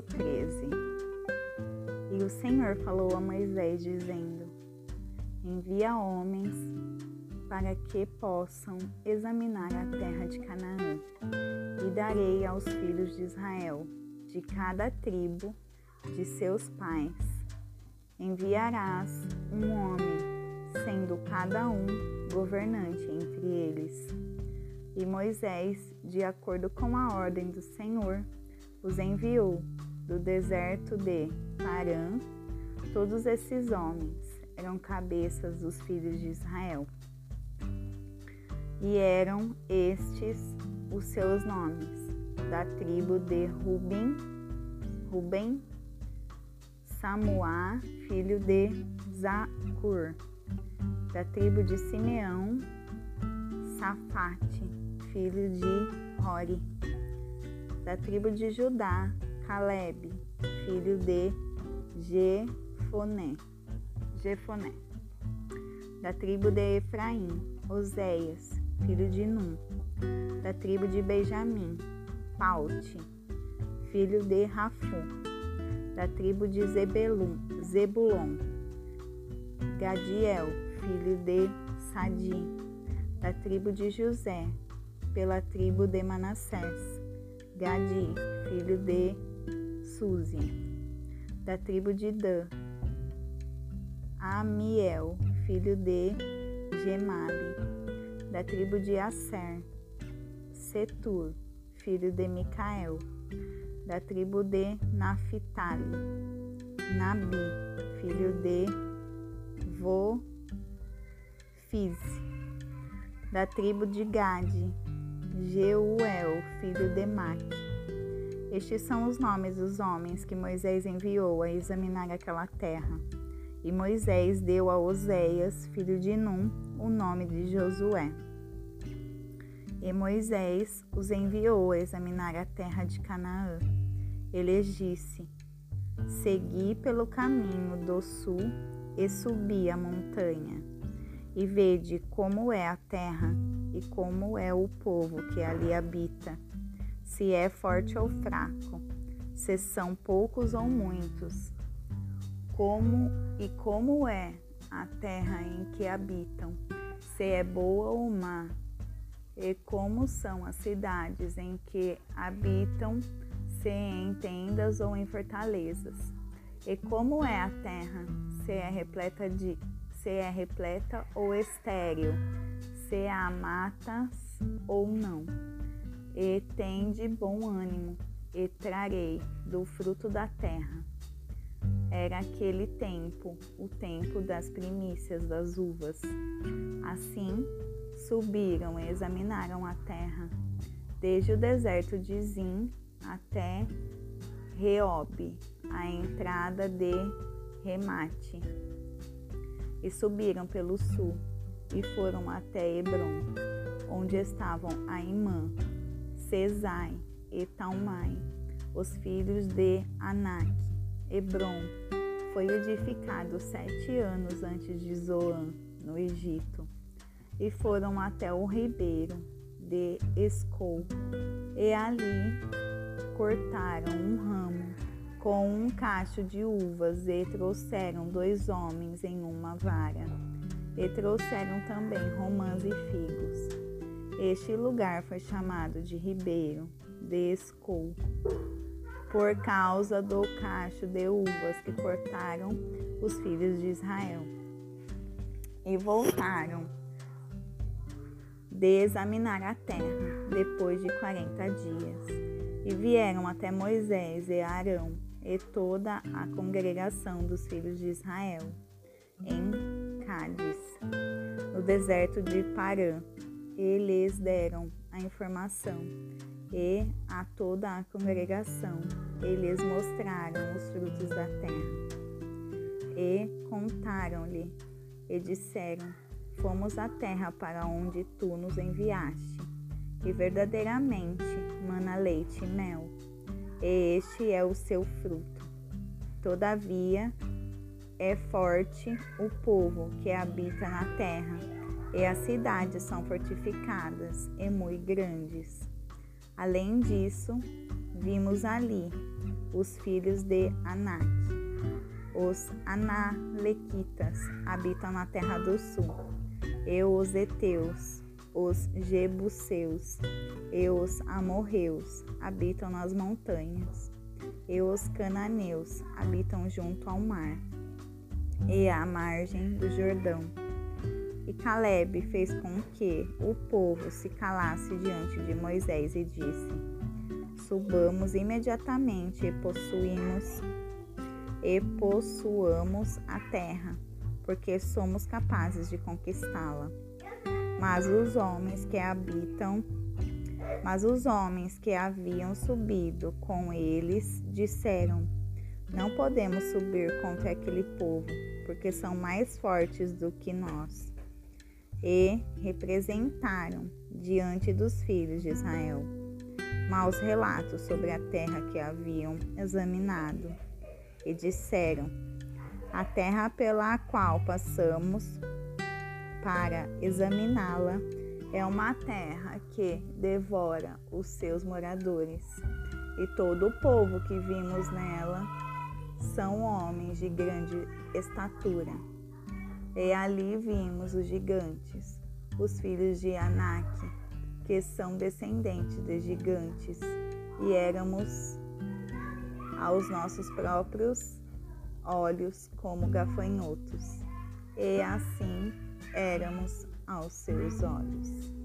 Capítulo 13 E o Senhor falou a Moisés, dizendo: Envia homens para que possam examinar a terra de Canaã, e darei aos filhos de Israel, de cada tribo de seus pais. Enviarás um homem, sendo cada um governante entre eles. E Moisés, de acordo com a ordem do Senhor, os enviou do deserto de Parã. Todos esses homens eram cabeças dos filhos de Israel. E eram estes os seus nomes: da tribo de Ruben, Ruben, Samuá, filho de Zacur, da tribo de Simeão, Safate, filho de Hori da tribo de Judá, Caleb, filho de Jefoné. Jefoné. Da tribo de Efraim, Oséias, filho de Num. Da tribo de Benjamim, Paute, filho de Rafu. Da tribo de Zebelum, Zebulon, Gadiel, filho de Sadi. Da tribo de José, pela tribo de Manassés Gadi, filho de Suzi, da tribo de Dan, Amiel, filho de Gemabe, da tribo de Aser, Setur, filho de Micael, da tribo de Naphtali, Nabi, filho de Vofiz, da tribo de Gade, Jeuel, filho de Maque. Estes são os nomes dos homens que Moisés enviou a examinar aquela terra. E Moisés deu a Oséias, filho de Num, o nome de Josué. E Moisés os enviou a examinar a terra de Canaã. Ele disse: Segui pelo caminho do sul e subi a montanha, e vede como é a terra e como é o povo que ali habita, se é forte ou fraco, se são poucos ou muitos, como e como é a terra em que habitam, se é boa ou má, e como são as cidades em que habitam, se em tendas ou em fortalezas, e como é a terra, se é repleta de se é repleta ou estéril, se a matas ou não. E tem de bom ânimo, e trarei do fruto da terra. Era aquele tempo, o tempo das primícias das uvas. Assim, subiram e examinaram a terra, desde o deserto de Zim até Reob, a entrada de Remate, e subiram pelo sul e foram até Hebron, onde estavam Aimã, Cesai e Talmai, os filhos de Anak. Hebron foi edificado sete anos antes de Zoan, no Egito, e foram até o ribeiro de Escol, e ali cortaram um ramo com um cacho de uvas e trouxeram dois homens em uma vara e trouxeram também romãs e figos. Este lugar foi chamado de Ribeiro de Escol, por causa do cacho de uvas que cortaram os filhos de Israel. E voltaram de examinar a terra depois de quarenta dias. E vieram até Moisés e Arão e toda a congregação dos filhos de Israel em Cádiz, no deserto de Parã. Eles deram a informação e a toda a congregação eles mostraram os frutos da terra. E contaram-lhe e disseram: Fomos à terra para onde tu nos enviaste, e verdadeiramente mana leite e mel, e este é o seu fruto. Todavia, é forte o povo que habita na terra, e as cidades são fortificadas e muito grandes. Além disso, vimos ali os filhos de Anak. Os Analequitas habitam na terra do sul, e os Eteus, os Jebuseus e os Amorreus habitam nas montanhas, e os Cananeus habitam junto ao mar e à margem do Jordão. E Caleb fez com que o povo se calasse diante de Moisés e disse: Subamos imediatamente e possuímos e possuamos a terra, porque somos capazes de conquistá-la. Mas os homens que habitam mas os homens que haviam subido com eles disseram: Não podemos subir contra aquele povo, porque são mais fortes do que nós. E representaram diante dos filhos de Israel maus relatos sobre a terra que haviam examinado. E disseram: A terra pela qual passamos para examiná-la é uma terra que devora os seus moradores, e todo o povo que vimos nela são homens de grande estatura. E ali vimos os gigantes, os filhos de Anak, que são descendentes de gigantes, e éramos aos nossos próprios olhos como gafanhotos. E assim éramos aos seus olhos.